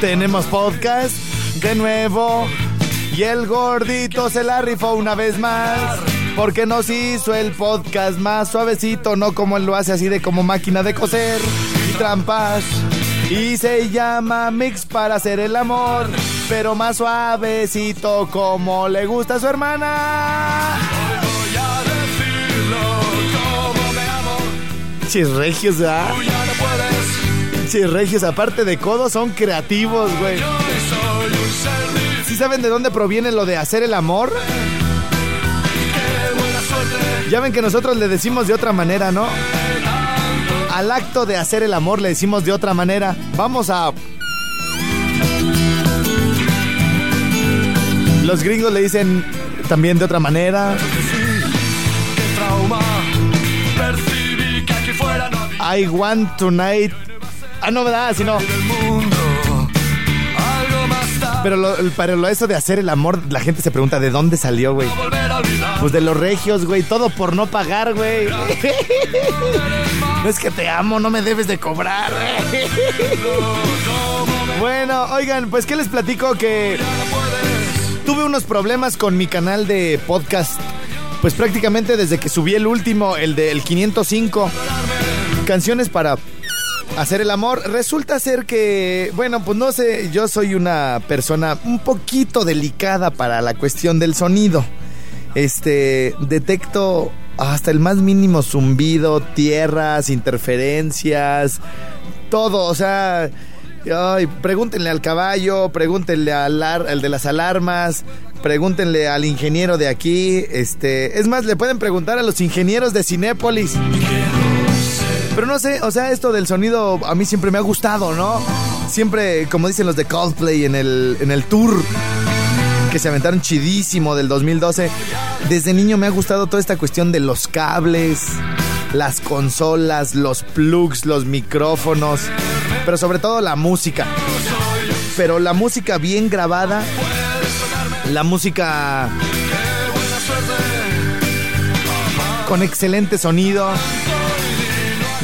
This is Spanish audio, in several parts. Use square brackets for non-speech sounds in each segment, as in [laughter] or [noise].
Tenemos podcast de nuevo y el gordito se la rifó una vez más porque nos hizo el podcast más suavecito, no como él lo hace así de como máquina de coser y trampas. Y se llama Mix para hacer el amor, pero más suavecito como le gusta a su hermana. Voy a decirlo como me amo Chis regios, ¿verdad? Tú Chis regios, aparte de codos, son creativos, güey. ¿Sí saben de dónde proviene lo de hacer el amor? Ya ven que nosotros le decimos de otra manera, ¿no? Al acto de hacer el amor le decimos de otra manera. Vamos a... Los gringos le dicen también de otra manera. I want tonight. Ah, no, ¿verdad? Sino... Pero lo, pero lo eso de hacer el amor, la gente se pregunta de dónde salió, güey. Pues de los regios, güey. Todo por no pagar, güey. [laughs] No es que te amo, no me debes de cobrar. [laughs] Bueno, oigan, pues ¿qué les platico? Que tuve unos problemas con mi canal de podcast. Pues prácticamente desde que subí el último, el del 505. Canciones para hacer el amor. Resulta ser que, bueno, pues no sé, yo soy una persona un poquito delicada para la cuestión del sonido. Este, detecto hasta el más mínimo zumbido, tierras, interferencias, todo, o sea, ay, pregúntenle al caballo, pregúntenle al de las alarmas, pregúntenle al ingeniero de aquí, este, es más, le pueden preguntar a los ingenieros de Cinépolis. Pero no sé, o sea, esto del sonido a mí siempre me ha gustado, ¿no? Siempre, como dicen los de Coldplay en el, en el tour que se aventaron chidísimo del 2012. Desde niño me ha gustado toda esta cuestión de los cables, las consolas, los plugs, los micrófonos, pero sobre todo la música. Pero la música bien grabada, la música con excelente sonido.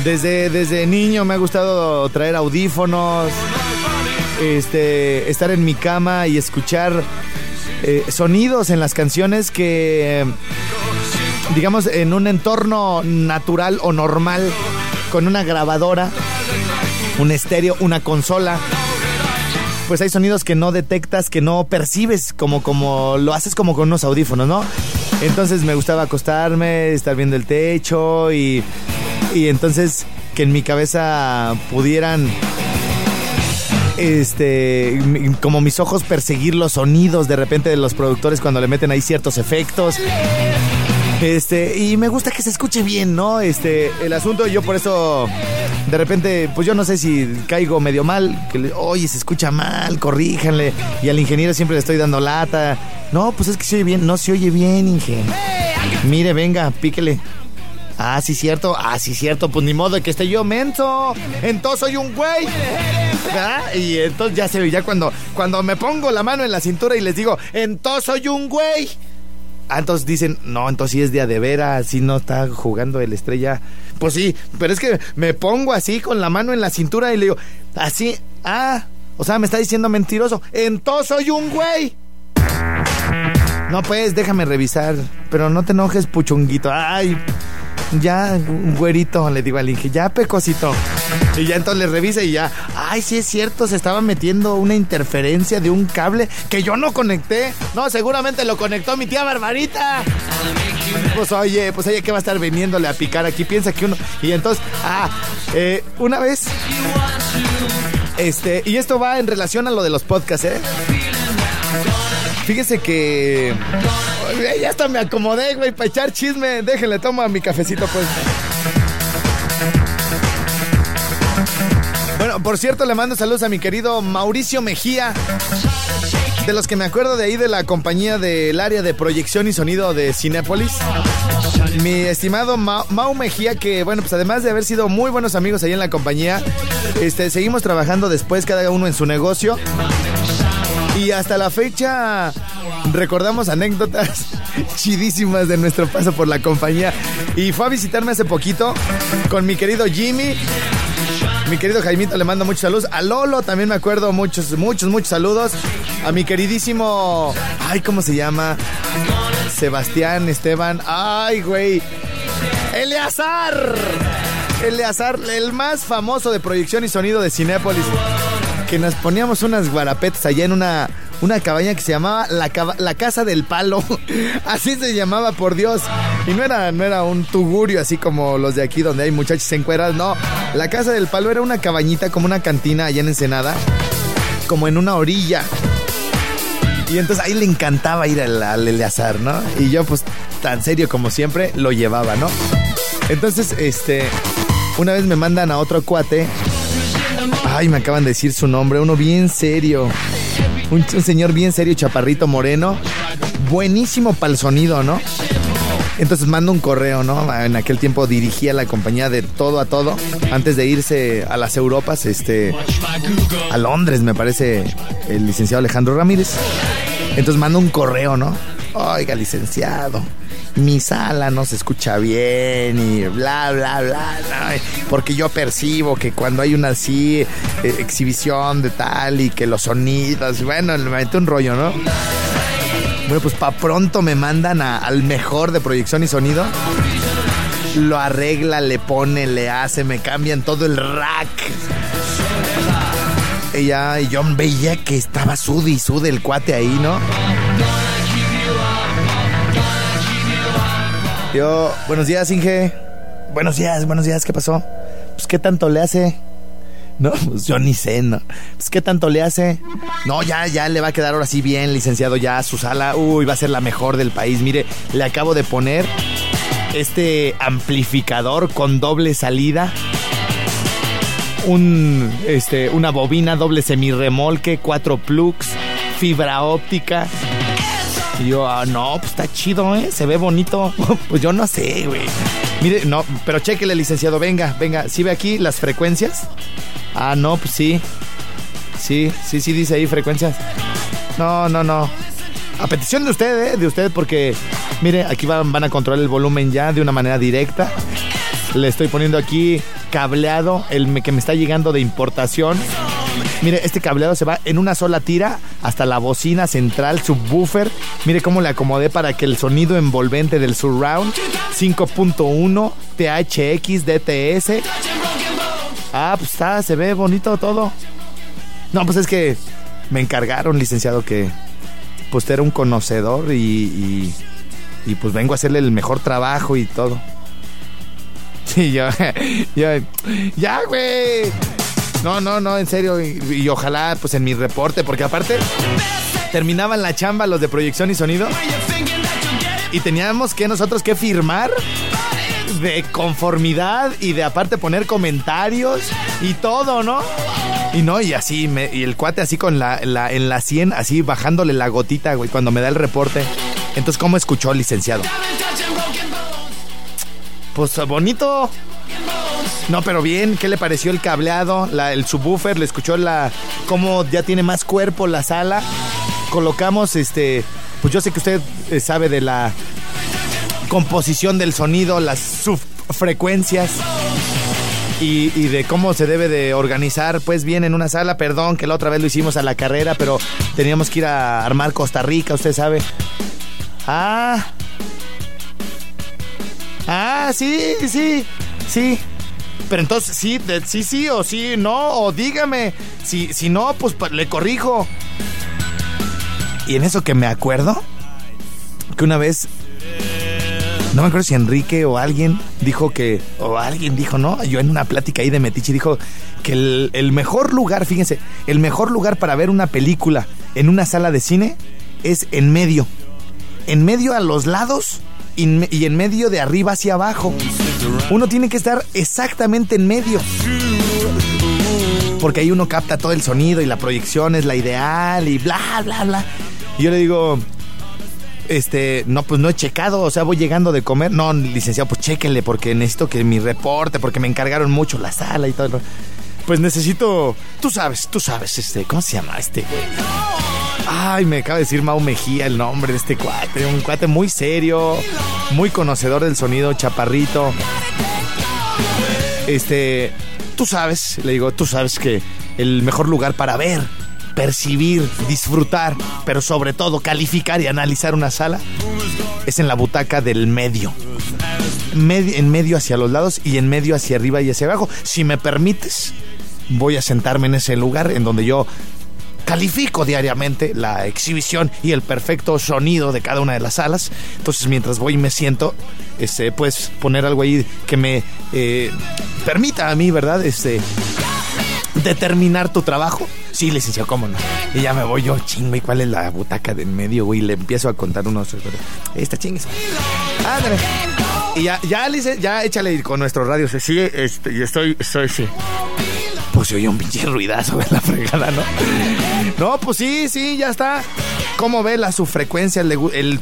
Desde, desde niño me ha gustado traer audífonos, este, estar en mi cama y escuchar eh, sonidos en las canciones que, digamos, en un entorno natural o normal, con una grabadora, un estéreo, una consola. Pues hay sonidos que no detectas, que no percibes, como, como lo haces como con unos audífonos, ¿no? Entonces me gustaba acostarme, estar viendo el techo y, y entonces que en mi cabeza pudieran este como mis ojos perseguir los sonidos de repente de los productores cuando le meten ahí ciertos efectos. Este y me gusta que se escuche bien no este el asunto yo por eso de repente pues yo no sé si caigo medio mal que le- oye se escucha mal corríjanle y al ingeniero siempre le estoy dando lata. No pues es que se oye bien no se oye bien ingeniero mire venga píquele Ah, sí, cierto. Ah, sí, cierto. Pues ni modo de que esté yo menso. Entonces soy un güey. Y entonces ya se ve, ya cuando, cuando me pongo la mano en la cintura y les digo, entonces soy un güey. Ah, entonces dicen, no, entonces sí es día de veras, sí no está jugando el estrella. Pues sí, pero es que me pongo así con la mano en la cintura y le digo, así, ah, o sea, me está diciendo mentiroso. Entonces soy un güey. No, pues, déjame revisar. Pero no te enojes, puchunguito. Ay, ya, güerito, le digo al Inge, ya, pecosito. Y ya entonces le revisa y ya, ay, sí es cierto, se estaba metiendo una interferencia de un cable que yo no conecté. No, seguramente lo conectó mi tía Barbarita. Pues oye, pues oye, ¿qué va a estar viniéndole a picar aquí? Piensa que uno. Y entonces, ah, eh, una vez. Este, y esto va en relación a lo de los podcasts, ¿eh? Fíjese que. Ya hasta me acomodé, güey, para echar chisme. Déjenle, toma mi cafecito, pues. Bueno, por cierto, le mando saludos a mi querido Mauricio Mejía. De los que me acuerdo de ahí de la compañía del área de proyección y sonido de Cinépolis. Mi estimado Mau, Mejía, que bueno, pues además de haber sido muy buenos amigos ahí en la compañía, este, seguimos trabajando después cada uno en su negocio. Y hasta la fecha recordamos anécdotas [laughs] chidísimas de nuestro paso por la compañía. Y fue a visitarme hace poquito con mi querido Jimmy. Mi querido Jaimito le mando muchos saludos. A Lolo también me acuerdo muchos, muchos, muchos saludos. A mi queridísimo. Ay, ¿cómo se llama? Sebastián, Esteban. Ay, güey. Eleazar. Eleazar, el más famoso de proyección y sonido de Cinépolis. Que nos poníamos unas guarapetas allá en una una cabaña que se llamaba la, Casa del Palo. [laughs] así se llamaba, por Dios. Y no era, no era un tugurio así como los de aquí donde hay muchachos en cueras, no. La Casa del Palo era una cabañita como una cantina allá en Ensenada, como en una orilla. Y entonces ahí le encantaba ir al, al Eleazar, ¿no? Y yo pues tan serio como siempre lo llevaba, ¿no? Entonces, este, una vez me mandan a otro cuate. Ay, me acaban de decir su nombre, uno bien serio. Un, señor bien serio, chaparrito moreno. Buenísimo para el sonido, ¿no? Entonces mando un correo, ¿no? En aquel tiempo dirigía la compañía de todo a todo. Antes de irse a las Europas, este. A Londres, me parece, el licenciado Alejandro Ramírez. Entonces mando un correo, ¿no? Oiga, licenciado mi sala no se escucha bien y bla, bla, bla, porque yo percibo que cuando hay una así eh, exhibición de tal y que los sonidos, bueno, me mete un rollo, ¿no? Bueno, pues para pronto me mandan al mejor de proyección y sonido. Lo arregla, le pone, le hace, me cambian todo el rack. Ella y yo veía que estaba sud y sud el cuate ahí, ¿no? Buenos días, Inge. Buenos días, buenos días, ¿qué pasó? Pues, ¿qué tanto le hace? No, pues yo ni sé, ¿no? Pues, ¿qué tanto le hace? No, ya, ya le va a quedar ahora sí bien, licenciado, ya su sala. Uy, va a ser la mejor del país. Mire, le acabo de poner este amplificador con doble salida. Un, este, una bobina doble semirremolque, cuatro plugs, fibra óptica y yo, ah, no, pues está chido, ¿eh? Se ve bonito. [laughs] pues yo no sé, güey. Mire, no, pero chequele, licenciado. Venga, venga. ¿Sí ve aquí las frecuencias? Ah, no, pues sí. Sí, sí, sí dice ahí frecuencias. No, no, no. A petición de usted, ¿eh? De usted, porque, mire, aquí van, van a controlar el volumen ya de una manera directa. Le estoy poniendo aquí cableado, el que me está llegando de importación. Mire, este cableado se va en una sola tira hasta la bocina central, subwoofer. Mire cómo le acomodé para que el sonido envolvente del surround 5.1 THX DTS. Ah, pues está, se ve bonito todo. No, pues es que me encargaron, licenciado, que pues era un conocedor y, y, pues vengo a hacerle el mejor trabajo y todo. Sí, ya, ya, ya, güey. No, no, no, en serio. Y, ojalá, pues en mi reporte, porque aparte terminaban la chamba los de proyección y sonido. Y teníamos que nosotros que firmar de conformidad y de aparte poner comentarios y todo, ¿no? Y no, y así, me, y el cuate así con la, en la 100, así bajándole la gotita, güey, cuando me da el reporte. Entonces, ¿cómo escuchó el licenciado? Pues bonito. No, pero bien, ¿qué le pareció el cableado? el subwoofer, ¿le escuchó la cómo ya tiene más cuerpo la sala? Colocamos este, pues yo sé que usted eh, sabe de la composición del sonido, las subfrecuencias y, y, de cómo se debe de organizar, pues bien en una sala. Perdón que la otra vez lo hicimos a la carrera, pero teníamos que ir a armar Costa Rica, usted sabe. Ah. Ah, sí, sí, sí. Pero entonces, sí, sí, sí, o sí, no, o dígame. Si, si no, pues le corrijo. Y en eso que me acuerdo, que una vez, no me acuerdo si Enrique o alguien dijo que, o alguien dijo, ¿no? Yo en una plática ahí de Metiche dijo que el, el mejor lugar, fíjense, el mejor lugar para ver una película en una sala de cine es en medio. En medio a los lados y en medio de arriba hacia abajo. Uno tiene que estar exactamente en medio. porque ahí uno capta todo el sonido y la proyección es la ideal y bla, bla, bla. Y yo le digo, este, no, pues no he checado, o sea, voy llegando de comer. No, licenciado, pues chéquenle porque necesito que mi reporte, porque me encargaron mucho la sala y todo. Pues necesito, tú sabes, tú sabes, este, ¿cómo se llama este güey? Ay, me acaba de decir Mau Mejía el nombre de este cuate, un cuate muy serio, muy conocedor del sonido, chaparrito. Este, tú sabes, le digo, tú sabes que el mejor lugar para ver, percibir, disfrutar, pero sobre todo calificar y analizar una sala es en la butaca del medio. en medio hacia los lados y en medio hacia arriba y hacia abajo. Si me permites, voy a sentarme en ese lugar en donde yo califico diariamente la exhibición y el perfecto sonido de cada una de las salas. Entonces, mientras voy y me siento, este, pues poner algo ahí que me eh, permita a mí, ¿verdad? Este, determinar tu trabajo. Sí, licenciado, cómo no. Y ya me voy yo, chingo, ¿y cuál es la butaca del medio, güey? Le empiezo a contar unos. Esta chingues. Ándale. Y ya, ya, ya échale con nuestro radio. Sí, este, y estoy, estoy, sí pues se oye un pinche ruidazo de la fregada, ¿no? No, pues sí, sí, ya está. ¿Cómo ve la su frecuencia, el, el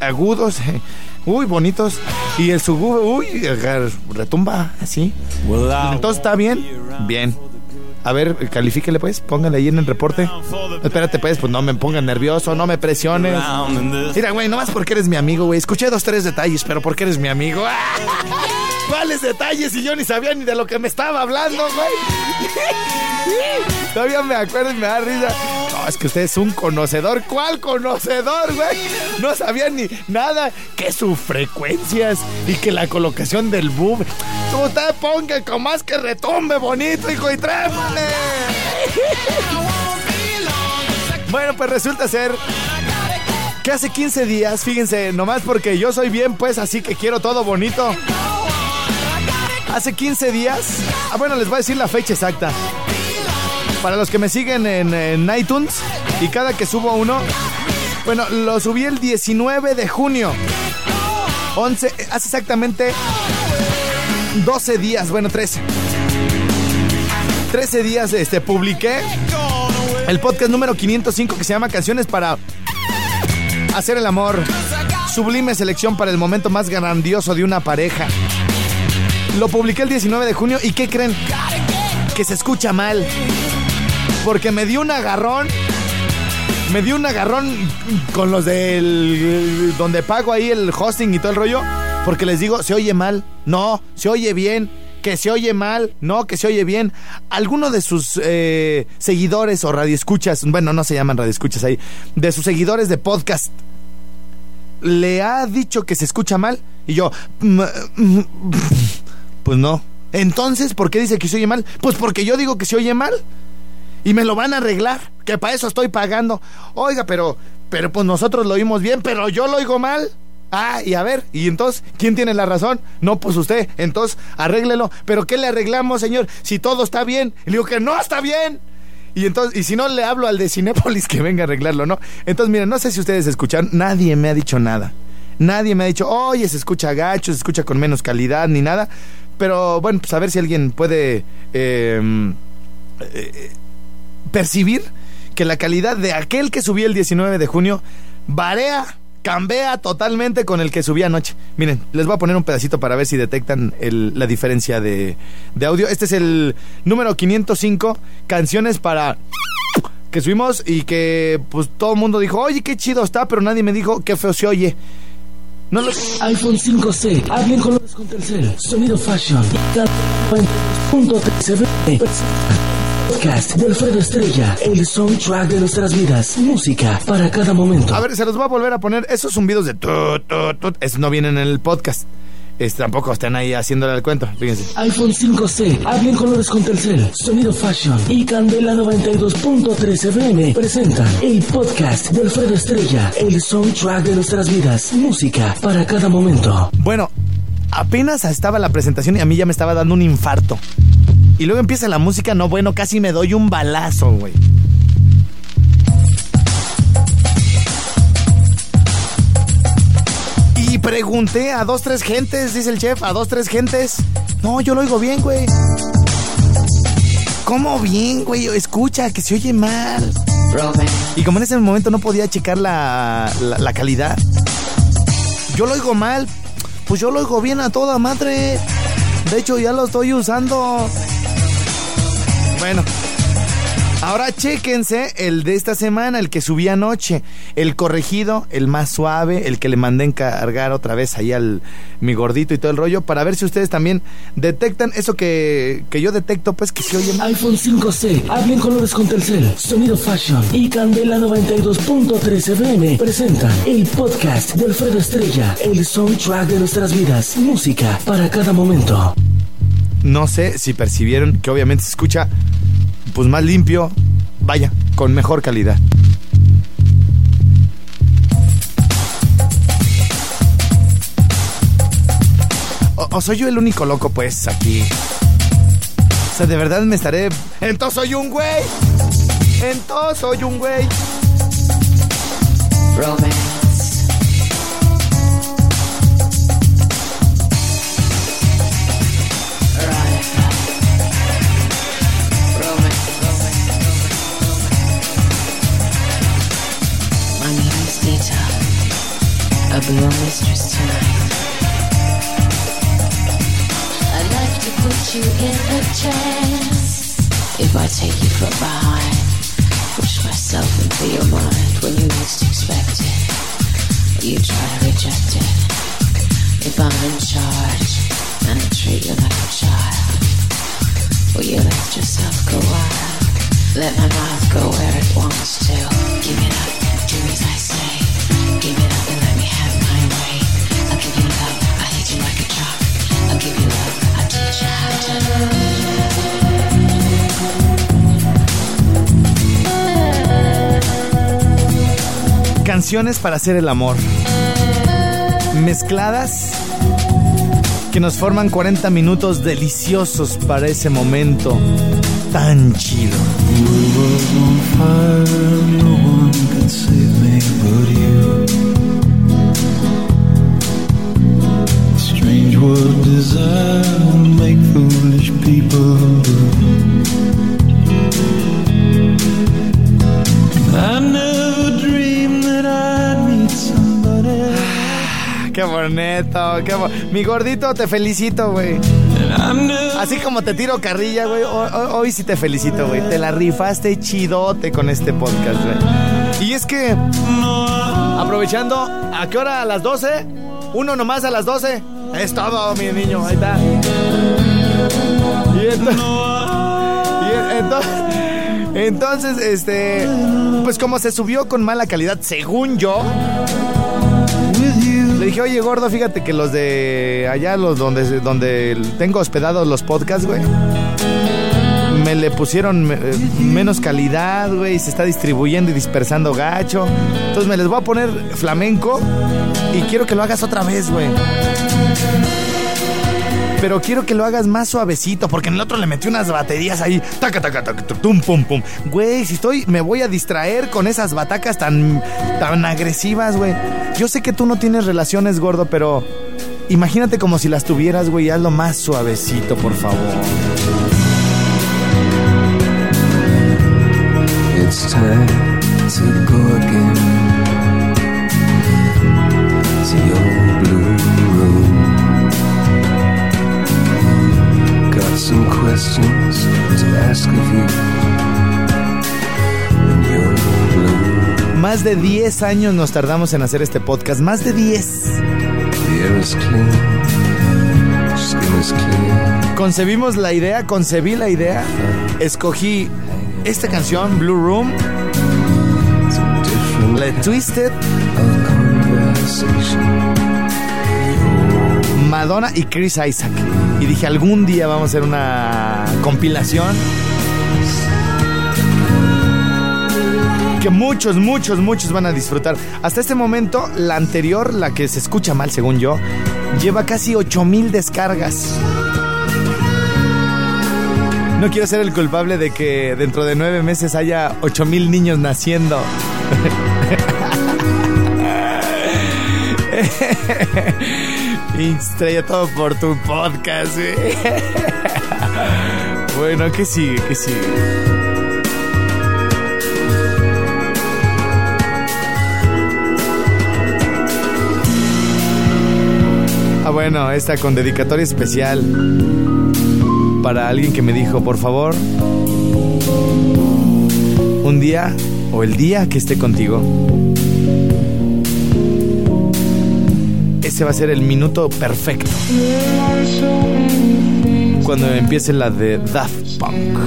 agudos? [laughs] Uy, bonitos. Y el subu, uy, retumba así. Entonces está bien. Bien. A ver, califíquele pues, póngale ahí en el reporte. Espérate pues, pues no me pongan nervioso, no me presiones. Mira, güey, nomás porque eres mi amigo, güey. Escuché dos, tres detalles, pero porque eres mi amigo. ¿Cuáles detalles? Y yo ni sabía ni de lo que me estaba hablando, güey. [laughs] Todavía me acuerdo y me da risa. Es que usted es un conocedor. ¿Cuál conocedor, güey? No sabía ni nada que sus frecuencias y que la colocación del boom. Usted ponga con más que retumbe bonito, hijo, y trémale. Bueno, pues resulta ser que hace 15 días, fíjense, nomás porque yo soy bien, pues así que quiero todo bonito. Hace 15 días, ah, bueno, les voy a decir la fecha exacta. Para los que me siguen en, iTunes y cada que subo uno, bueno, lo subí el 19 de junio. 11, hace exactamente 12 días, bueno, 13. 13 días este, publiqué el podcast número 505 que se llama Canciones para hacer el amor. Sublime selección para el momento más grandioso de una pareja. Lo publiqué el 19 de junio y ¿qué creen? Que se escucha mal. Porque me dio un agarrón. Me dio un agarrón con los del. donde pago ahí el hosting y todo el rollo. Porque les digo, se oye mal. No, se oye bien. Que se oye mal. No, que se oye bien. Alguno de sus eh, seguidores o radioescuchas. Bueno, no se llaman radioescuchas ahí. De sus seguidores de podcast. Le ha dicho que se escucha mal. Y yo. Mm, mm, pues no. Entonces, ¿por qué dice que se oye mal? Pues porque yo digo que se oye mal. Y me lo van a arreglar. Que para eso estoy pagando. Oiga, pero, pero pues nosotros lo oímos bien, pero yo lo oigo mal. Ah, y a ver, y entonces, ¿quién tiene la razón? No, pues usted. Entonces, arréglelo. ¿Pero qué le arreglamos, señor? Si todo está bien. Y le digo que no está bien. Y entonces, y si no le hablo al de Cinépolis [laughs] que venga a arreglarlo, ¿no? Entonces, miren, no sé si ustedes escuchan, nadie me ha dicho nada. Nadie me ha dicho, oye, se escucha gacho, se escucha con menos calidad, ni nada. Pero bueno, pues a ver si alguien puede em, eh, percibir que la calidad de aquel que subí el 19 de junio varía, cambia totalmente con el que subí anoche. Miren, les voy a poner un pedacito para ver si detectan la diferencia de, de audio. Este es el número 505, canciones para que subimos y que pues todo el mundo dijo, oye, qué chido está, pero nadie me dijo qué feo se oye. No lo... iPhone 5C. Hablen con Telcel. Sonido Fashion. Podcast de Alfredo Estrella. El soundtrack de nuestras vidas. Música para cada momento. A ver, se los voy a volver a poner. Esos zumbidos de tut, tut, tut. Esos no vienen en el podcast tampoco están ahí haciéndole el cuento, fíjense. iPhone 5C, hablen colores con Telcel, Sonido Fashion y Candela 92.3 FM presentan el podcast de Alfredo Estrella, el soundtrack de nuestras vidas, música para cada momento. Bueno, apenas estaba la presentación y a mí ya me estaba dando un infarto. Y luego empieza la música, no bueno, casi me doy un balazo, güey. Y pregunté a dos, tres gentes, dice el chef, a dos, tres gentes. No, yo lo oigo bien, güey. ¿Cómo bien, güey? Escucha, que se oye mal. Y como en ese momento no podía checar la, la, la calidad, yo lo oigo mal, pues yo lo oigo bien a toda madre. De hecho, ya lo estoy usando. Bueno, Ahora chéquense el de esta semana, el que subí anoche, el corregido, el más suave, el que le mandé encargar otra vez ahí al mi gordito y todo el rollo, para ver si ustedes también detectan eso que, que yo detecto, pues que se oye iPhone 5C, hablen colores con Telcel, Sonido Fashion y Candela 92.3 FM presentan el podcast de Alfredo Estrella, el soundtrack de nuestras vidas, música para cada momento. No sé si percibieron que obviamente se escucha pues más limpio, vaya, con mejor calidad. O, soy yo el único loco, pues, aquí. O sea, de verdad me estaré. Entonces soy un güey. Entonces soy un güey. Romance. I'll be your mistress tonight. I'd like to put you in a trance. If I take you from behind, push myself into your mind when you least expect it. You try to reject it. If I'm in charge and I treat you like a child, will you let yourself go wild? Let my mouth go where it wants to. Give it up, do as I say. Give it up Canciones para hacer el amor. Mezcladas que nos forman 40 minutos deliciosos para ese momento tan chido. What desire will make foolish people do. I never dreamed that I'd meet somebody. [sighs] Qué bonito, qué bo- Mi gordito, te felicito, güey. Así como te tiro carrilla, güey. ho- ho- Hoy, sí te felicito, güey. Te la rifaste chidote con este podcast, güey. Y es que, aprovechando, ¿a qué hora? ¿A las 12? ¿Uno nomás a las 12? Es todo, mi niño. Ahí está. Y entonces. y en- entonces. Entonces, este. Pues como se subió con mala calidad, según yo. Le dije, oye, gordo, fíjate que los de allá, los donde, donde tengo hospedados los podcasts, güey. Me le pusieron eh, menos calidad, güey. Se está distribuyendo y dispersando gacho. Entonces me les voy a poner flamenco. Y quiero que lo hagas otra vez, güey. Pero quiero que lo hagas más suavecito, porque en el otro le metí unas baterías ahí. Taca, taca, taca, tum, pum, pum. Güey, si estoy, me voy a distraer con esas batacas tan, tan agresivas, güey. Yo sé que tú no tienes relaciones, gordo, pero imagínate como si las tuvieras, güey. Hazlo más suavecito, por favor. It's time to go again. Got some questions to ask of you. Más de 10 años nos tardamos en hacer este podcast. Más de 10. the air is clean, skin is clear. Concebimos la idea, concebí la idea. Escogí esta canción, Blue Room, Le Twisted. Madonna y Chris Isaac. Y dije, algún día vamos a hacer una compilación. Que muchos, muchos, muchos van a disfrutar. Hasta este momento, la anterior, la que se escucha mal según yo, lleva casi 8000 descargas. No quiero ser el culpable de que dentro de nueve meses haya 8000 niños naciendo. [laughs] Estrella todo por tu podcast, güey. [laughs] Bueno, ¿qué sigue? ¿Qué sigue? Ah, bueno, esta con dedicatoria especial para alguien que me dijo, por favor, un día o el día que esté contigo. Ese va a ser el minuto perfecto. Cuando empiece la de Daft Punk.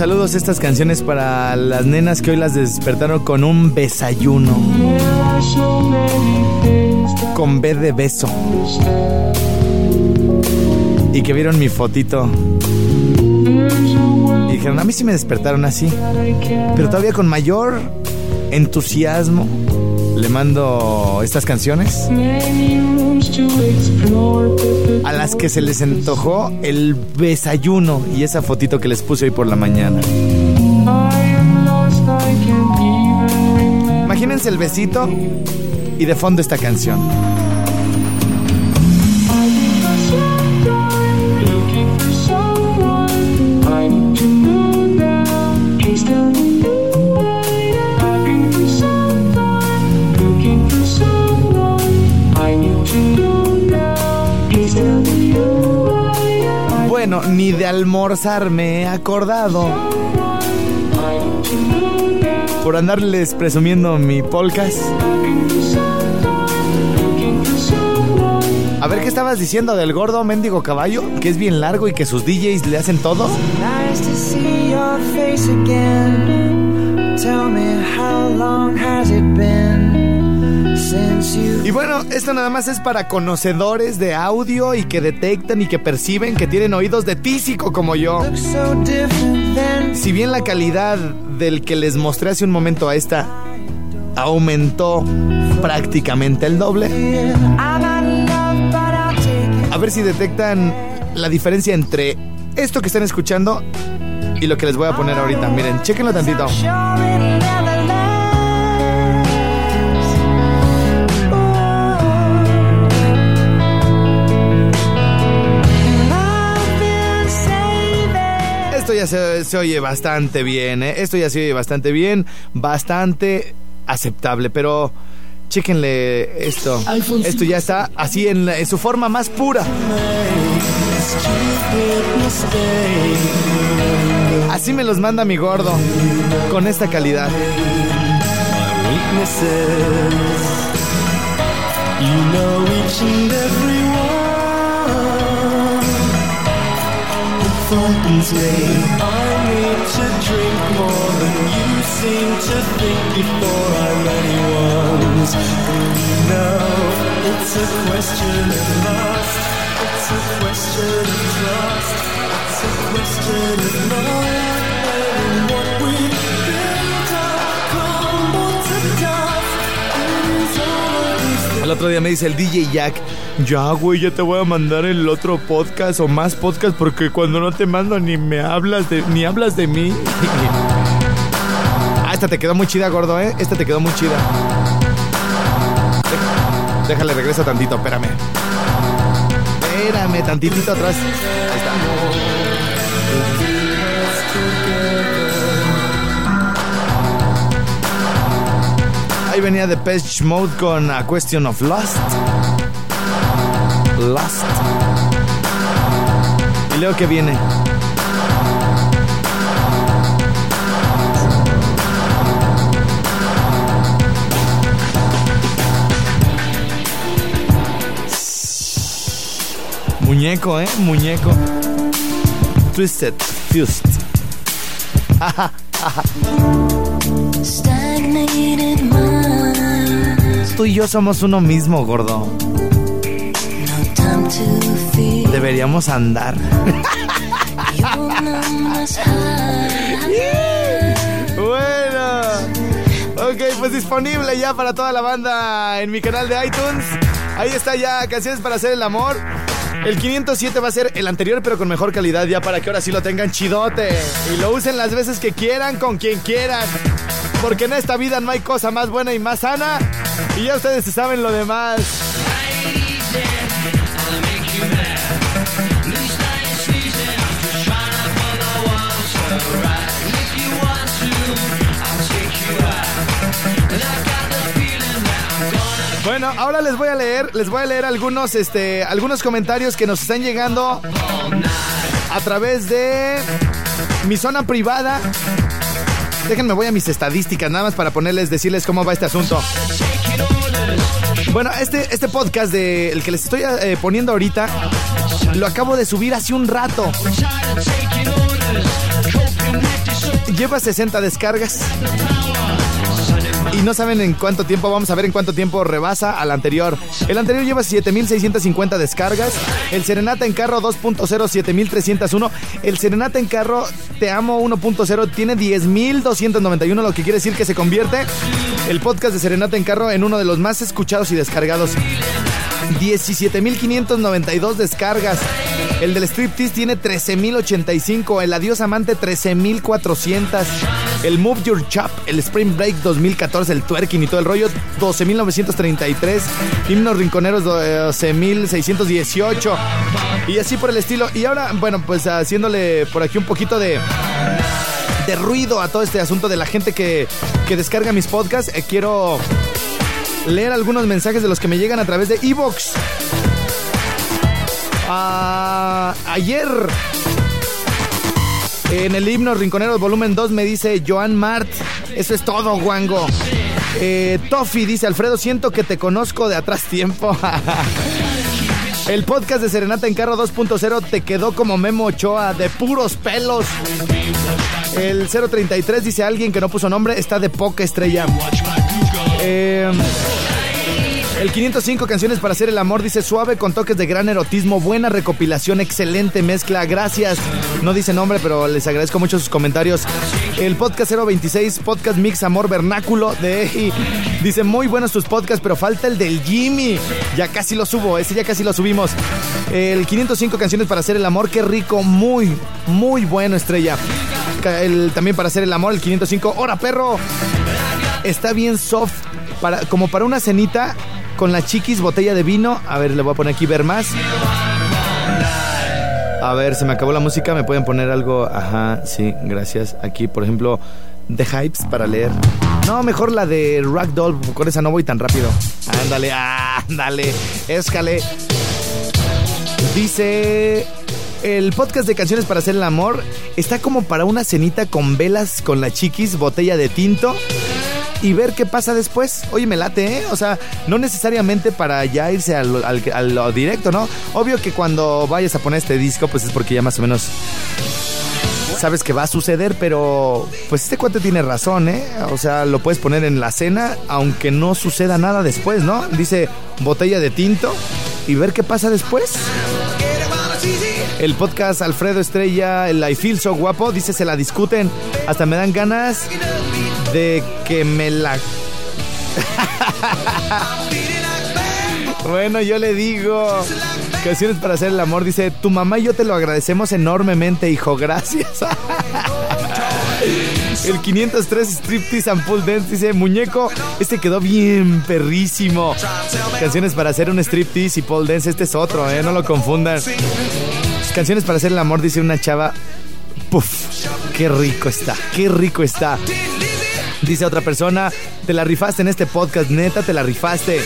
Saludos estas canciones para las nenas que hoy las despertaron con un that Con B de beso. Y que vieron mi fotito. Y dijeron, a mí sí me despertaron así. Pero todavía con mayor entusiasmo le mando estas canciones a las que se les antojó el besayuno y esa fotito que les puse hoy por la mañana. Imagínense el besito y de fondo esta canción. De almorzar me he acordado por andarles presumiendo mi podcast. A ver, ¿qué estabas diciendo del gordo mendigo caballo? Que es bien largo y que sus DJs le hacen todo. Y bueno, esto nada más es para conocedores de audio y que detectan y que perciben que tienen oídos de tísico como yo. Si bien la calidad del que les mostré hace un momento a esta aumentó prácticamente el doble, a ver si detectan la diferencia entre esto que están escuchando y lo que les voy a poner ahorita. Miren, chequenlo tantito. Esto ya se, se oye bastante bien, ¿eh? Esto ya se oye bastante bien, bastante aceptable, pero chéquenle esto. Esto ya está así en, la- en su forma más pura. Así me los manda mi gordo, con esta calidad. You know each and every The frightens me. I need to drink more than you seem to think before I'm anyone's. You it's a question of lust. It's a question of trust. It's a question of love. Al otro día me dice el DJ Jack, ya güey, ya te voy a mandar el otro podcast o más podcast porque cuando no te mando ni me hablas de, ni hablas de mí. [laughs] ah, esta te quedó muy chida, gordo, ¿eh? Esta te quedó muy chida. Dé- Déjale, regresa tantito, espérame. Espérame, tantitito atrás. Venía The Page Mode con A Question of Lust. Lust. Y leo que viene. Muñeco, ¿eh? Muñeco. Twisted Fused. [laughs] Stagnated Tú y yo somos uno mismo, gordo. Deberíamos andar. [laughs] Bueno. Ok, pues disponible ya para toda la banda en mi canal de iTunes. Ahí está ya, canciones para hacer el amor. El 507 va a ser el anterior, pero con mejor calidad, ya para que ahora sí lo tengan chidote. Y lo usen las veces que quieran, con quien quieran. Porque en esta vida no hay cosa más buena y más sana. Y ya ustedes se saben lo demás. Bueno, ahora les voy a leer, les voy a leer algunos, este, algunos comentarios que nos están llegando a través de mi zona privada. Déjenme, voy a mis estadísticas nada más para ponerles, decirles cómo va este asunto. Bueno, este, este podcast de el que les estoy eh, poniendo ahorita lo acabo de subir hace un rato. Lleva 60 descargas. Y no saben en cuánto tiempo, vamos a ver en cuánto tiempo rebasa al anterior. El anterior lleva 7650 descargas. El Serenata en carro 2.0, 7301. El Serenata en carro Te Amo 1.0 tiene 10291, lo que quiere decir que se convierte el podcast de Serenata en carro en uno de los más escuchados y descargados. 17.592 descargas. El del Striptease tiene 13.085. El Adiós Amante 13.400. El Move Your Chop, el Spring Break 2014, el twerking y todo el rollo 12.933. Himnos Rinconeros 12.618. Y así por el estilo. Y ahora, bueno, pues haciéndole por aquí un poquito de de ruido a todo este asunto de la gente que, que descarga mis podcasts, eh, quiero leer algunos mensajes de los que me llegan a través de Evox. Ah, ayer en el himno Rinconeros volumen 2 me dice Joan Mart. Eso es todo, Wango. Eh, dice Alfredo, siento que te conozco de atrás tiempo. [laughs] El podcast de Serenata en Carro 2.0 te quedó como Memo Ochoa, de puros pelos. El 033 dice alguien que no puso nombre, está de poca estrella. Eh, el 505 canciones para hacer el amor dice suave con toques de gran erotismo, buena recopilación, excelente mezcla, gracias. No dice nombre, pero les agradezco mucho sus comentarios. El podcast 026, podcast mix amor vernáculo de Eji. Dice muy buenos tus podcasts, pero falta el del Jimmy. Ya casi lo subo, ese ya casi lo subimos. El 505 canciones para hacer el amor, qué rico, muy, muy bueno estrella. El, también para hacer el amor, el 505, hora perro. Está bien soft, para, como para una cenita con la chiquis, botella de vino. A ver, le voy a poner aquí ver más. A ver, se me acabó la música, me pueden poner algo. Ajá, sí, gracias. Aquí, por ejemplo, The Hypes para leer. No, mejor la de Ragdoll, con esa no voy tan rápido. Ándale, ándale, escale. Dice. El podcast de canciones para hacer el amor está como para una cenita con velas con la chiquis, botella de tinto y ver qué pasa después. Oye, me late, ¿eh? O sea, no necesariamente para ya irse al, al- a lo directo, ¿no? Obvio que cuando vayas a poner este disco, pues es porque ya más o menos sabes que va a suceder, pero pues este cuate tiene razón, ¿eh? O sea, lo puedes poner en la cena, aunque no suceda nada después, ¿no? Dice botella de tinto y ver qué pasa después. El podcast Alfredo Estrella, el I Feel So Guapo, dice se la discuten. Hasta me dan ganas de que me la... bueno, yo le digo... Canciones para hacer el amor. Dice, tu mamá y yo te lo agradecemos enormemente, hijo. Gracias. El 503 Striptease and Pool Dance dice, muñeco, este quedó bien perrísimo. Canciones para hacer un striptease y pole dance, este es otro, eh, no lo confundan. Canciones para hacer el amor, dice una chava. Puf, qué rico está, qué rico está. Dice otra persona, te la rifaste en este podcast, neta, te la rifaste.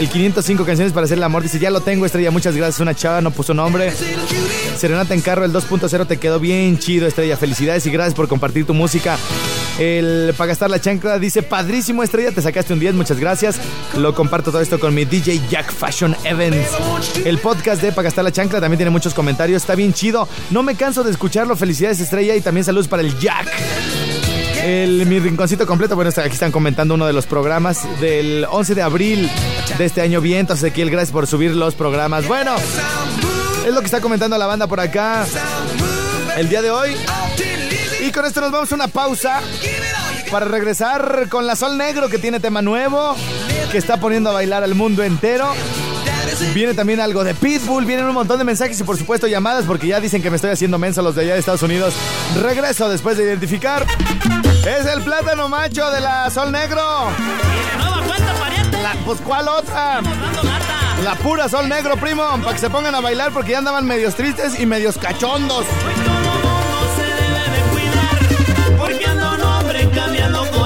El 505 canciones para hacer el amor, dice, ya lo tengo, estrella, muchas gracias. Una chava no puso nombre. Serenata en carro, el 2.0 te quedó bien chido, estrella. Felicidades y gracias por compartir tu música. El para gastar la chancla dice, padrísimo estrella, te sacaste un 10, muchas gracias. Lo comparto todo esto con mi DJ Jack Fashion Events. El podcast de para gastar la chancla también tiene muchos comentarios, está bien chido. No me canso de escucharlo, felicidades estrella y también saludos para el Jack. El, mi rinconcito completo, bueno, aquí están comentando uno de los programas del 11 de abril de este año. Bien, entonces Ezequiel, gracias por subir los programas. Bueno, es lo que está comentando la banda por acá el día de hoy. Y con esto nos vamos a una pausa para regresar con la Sol Negro que tiene tema nuevo, que está poniendo a bailar al mundo entero. Viene también algo de Pitbull, vienen un montón de mensajes y por supuesto llamadas porque ya dicen que me estoy haciendo menso los de allá de Estados Unidos. Regreso después de identificar. Es el plátano macho de la Sol Negro. Cuenta, pariente. La- pues ¿cuál otra? La pura Sol Negro, primo, para que se pongan a bailar porque ya andaban medios tristes y medios cachondos. Hoy todo mundo se debe de cuidar, porque anda un hombre cambiando.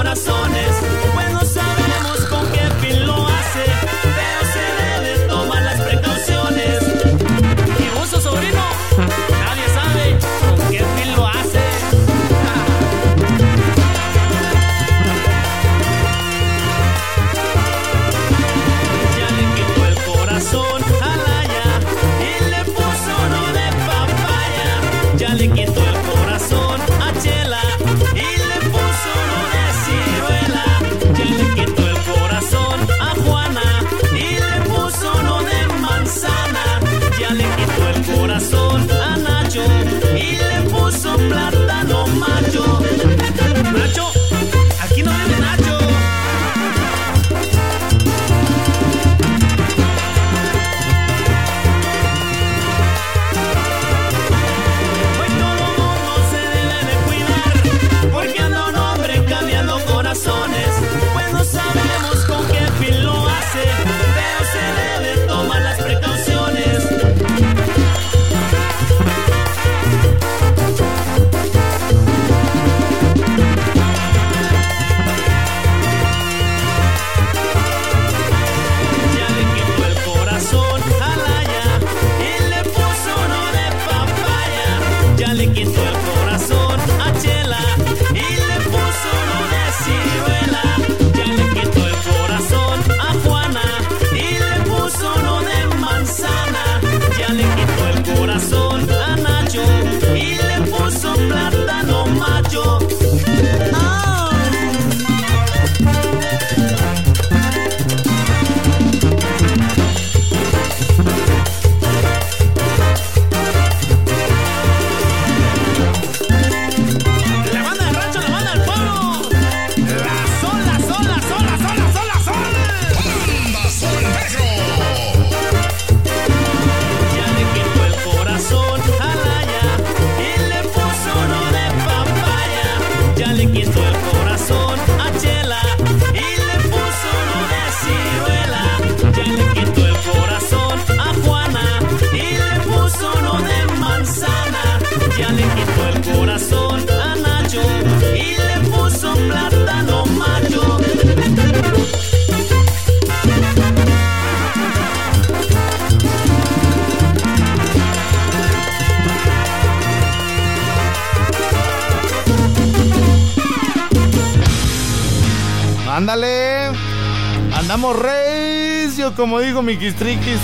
Como digo mi Triquis.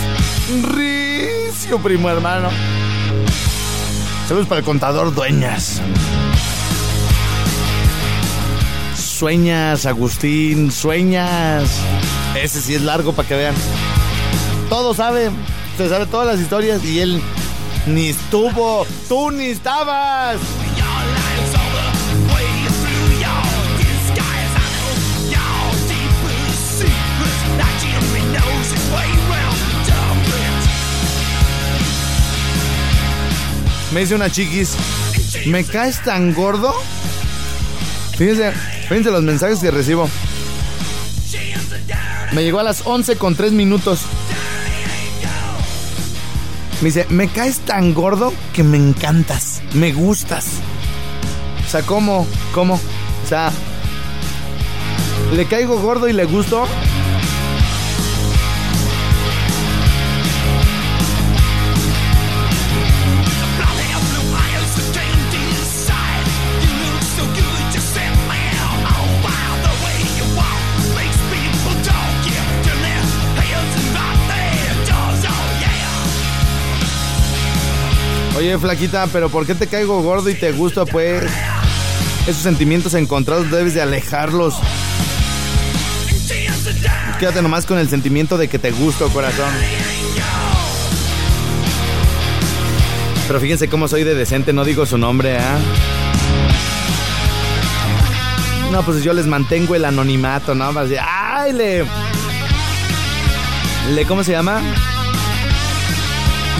Recio, primo hermano. Saludos para el contador Dueñas. Sueñas, Agustín, sueñas. Ese sí es largo para que vean. Todo sabe, se sabe todas las historias y él ni estuvo, tú ni estabas. Me dice una chiquis, ¿me caes tan gordo? Fíjense, fíjense los mensajes que recibo. Me llegó a las 11 con 3 minutos. Me dice, me caes tan gordo que me encantas, me gustas. O sea, ¿cómo? ¿Cómo? O sea, ¿le caigo gordo y le gusto? Oye, flaquita, pero ¿por qué te caigo gordo y te gusto, pues? Esos sentimientos encontrados debes de alejarlos. Quédate nomás con el sentimiento de que te gusto, corazón. Pero fíjense cómo soy de decente, no digo su nombre, ¿ah? No, pues yo les mantengo el anonimato, ¿no? Así, ¡Ay, le! ¿Le cómo se llama?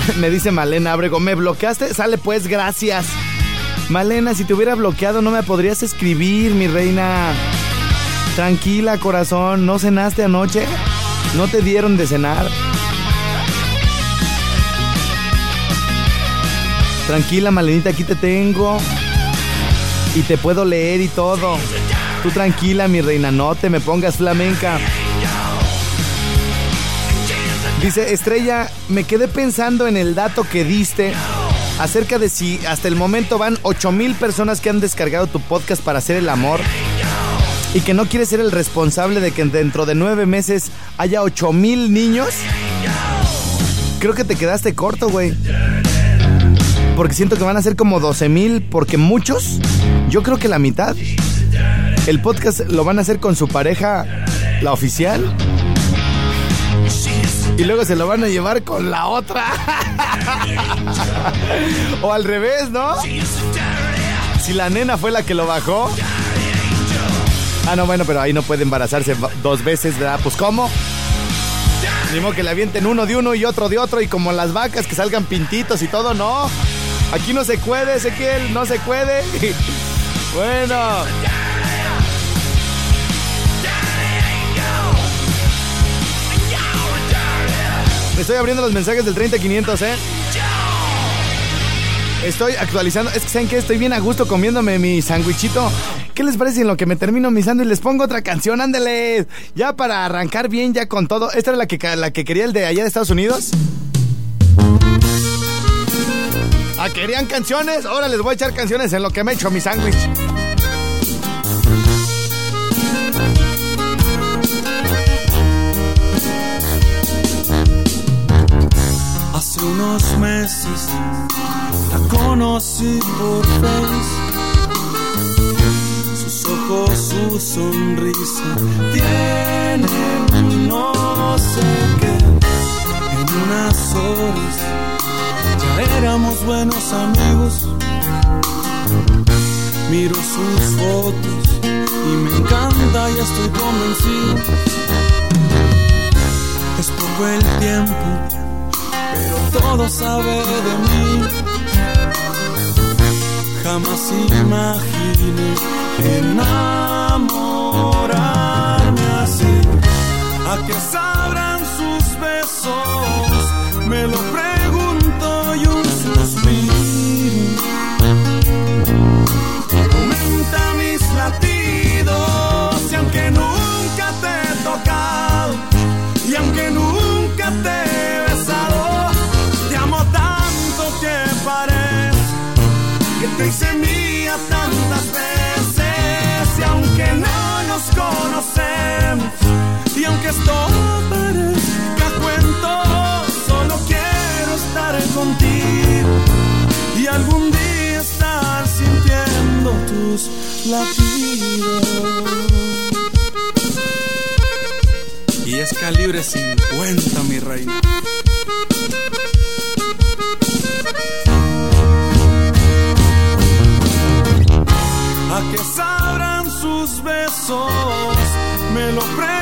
[laughs] Me dice Malena Abrego, ¿me bloqueaste? Sale pues, gracias. Malena, si te hubiera bloqueado no me podrías escribir, mi reina. Tranquila, corazón, ¿no cenaste anoche? ¿No te dieron de cenar? Tranquila, Malenita, aquí te tengo. Y te puedo leer y todo. Tú tranquila, mi reina, no te me pongas flamenca. Dice, Estrella, me quedé pensando en el dato que diste acerca de si hasta el momento van 8 mil personas que han descargado tu podcast para hacer el amor y que no quieres ser el responsable de que dentro de nueve meses haya 8 mil niños. Creo que te quedaste corto, güey. Porque siento que van a ser como 12 mil, porque muchos, yo creo que la mitad, el podcast lo van a hacer con su pareja, la oficial. Y luego se lo van a llevar con la otra. [laughs] o al revés, ¿no? Si la nena fue la que lo bajó. Ah, no, bueno, pero ahí no puede embarazarse dos veces, ¿verdad? Pues ¿cómo? Ni que le avienten uno de uno y otro de otro y como las vacas que salgan pintitos y todo, no. Aquí no se puede, Ezequiel, no se puede. [laughs] bueno. Estoy abriendo los mensajes del 30500, ¿eh? Estoy actualizando. Es que saben que estoy bien a gusto comiéndome mi sándwichito. ¿Qué les parece en lo que me termino mi sándwich? Les pongo otra canción, ándeles. Ya para arrancar bien, ya con todo. ¿Esta era la que, la que quería el de allá de Estados Unidos? ¿Ah, querían canciones? Ahora les voy a echar canciones en lo que me echo mi sándwich. Hace unos meses la conocí por Face. Sus ojos, su sonrisa tienen un no sé qué. En unas horas ya éramos buenos amigos. Miro sus fotos y me encanta, ya estoy convencido. Es poco el tiempo todo sabe de mí. Jamás imaginé enamorarme así. ¿A qué sabrán esto parezca cuento, solo quiero estar contigo y algún día estar sintiendo tus latidos. Y es calibre 50, mi reina. ¿A qué sabrán sus besos? Me lo pregunto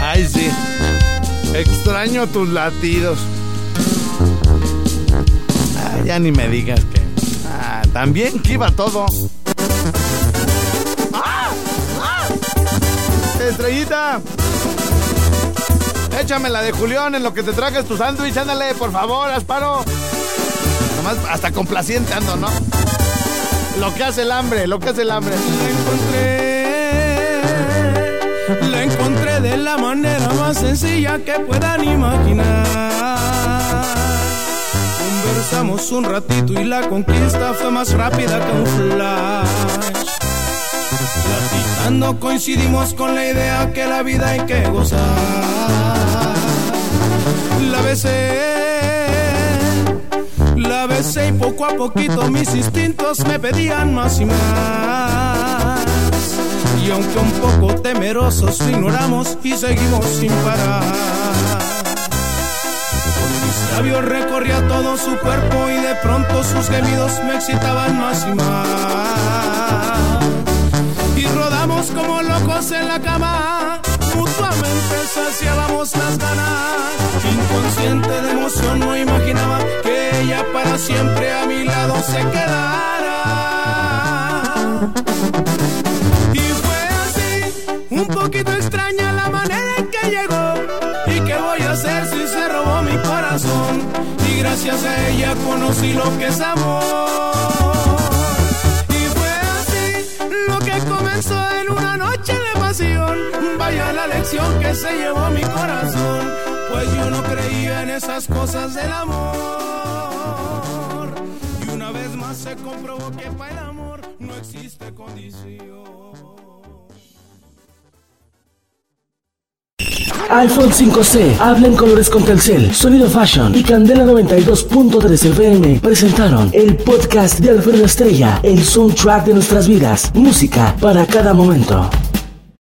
Ay, sí. Extraño tus latidos. ya ni me digas que. Ah, también que iba todo. ¡Ah! ¡Ah! Estrellita. Échame la de Julián en lo que te trajes tu sándwich. Ándale, por favor, Asparo. Nomás hasta complaciente ando, ¿no? Lo que hace el hambre, lo que hace el hambre. La encontré, la encontré de la manera más sencilla que puedan imaginar. Conversamos un ratito y la conquista fue más rápida que un flash. Platicando coincidimos con la idea que la vida hay que gozar. Besé, la besé y poco a poquito mis instintos me pedían más y más. Y aunque un poco temerosos ignoramos y seguimos sin parar. Con mis labios recorría todo su cuerpo y de pronto sus gemidos me excitaban más y más. Y rodamos como locos en la cama, mutuamente saciábamos las ganas. Inconsciente de emoción no imaginaba que ella para siempre a mi lado se quedara. Y fue así, un poquito extraña la manera en que llegó. ¿Y qué voy a hacer si se robó mi corazón? Y gracias a ella conocí lo que es amor. Lección que se llevó mi corazón. Pues yo no creía en esas cosas del amor. Y una vez más se comprobó que para el amor no existe condición. iPhone 5C, habla en colores con Telcel, Sonido Fashion y Candela 92.3 FM presentaron el podcast de Alfredo Estrella, el soundtrack de nuestras vidas, música para cada momento.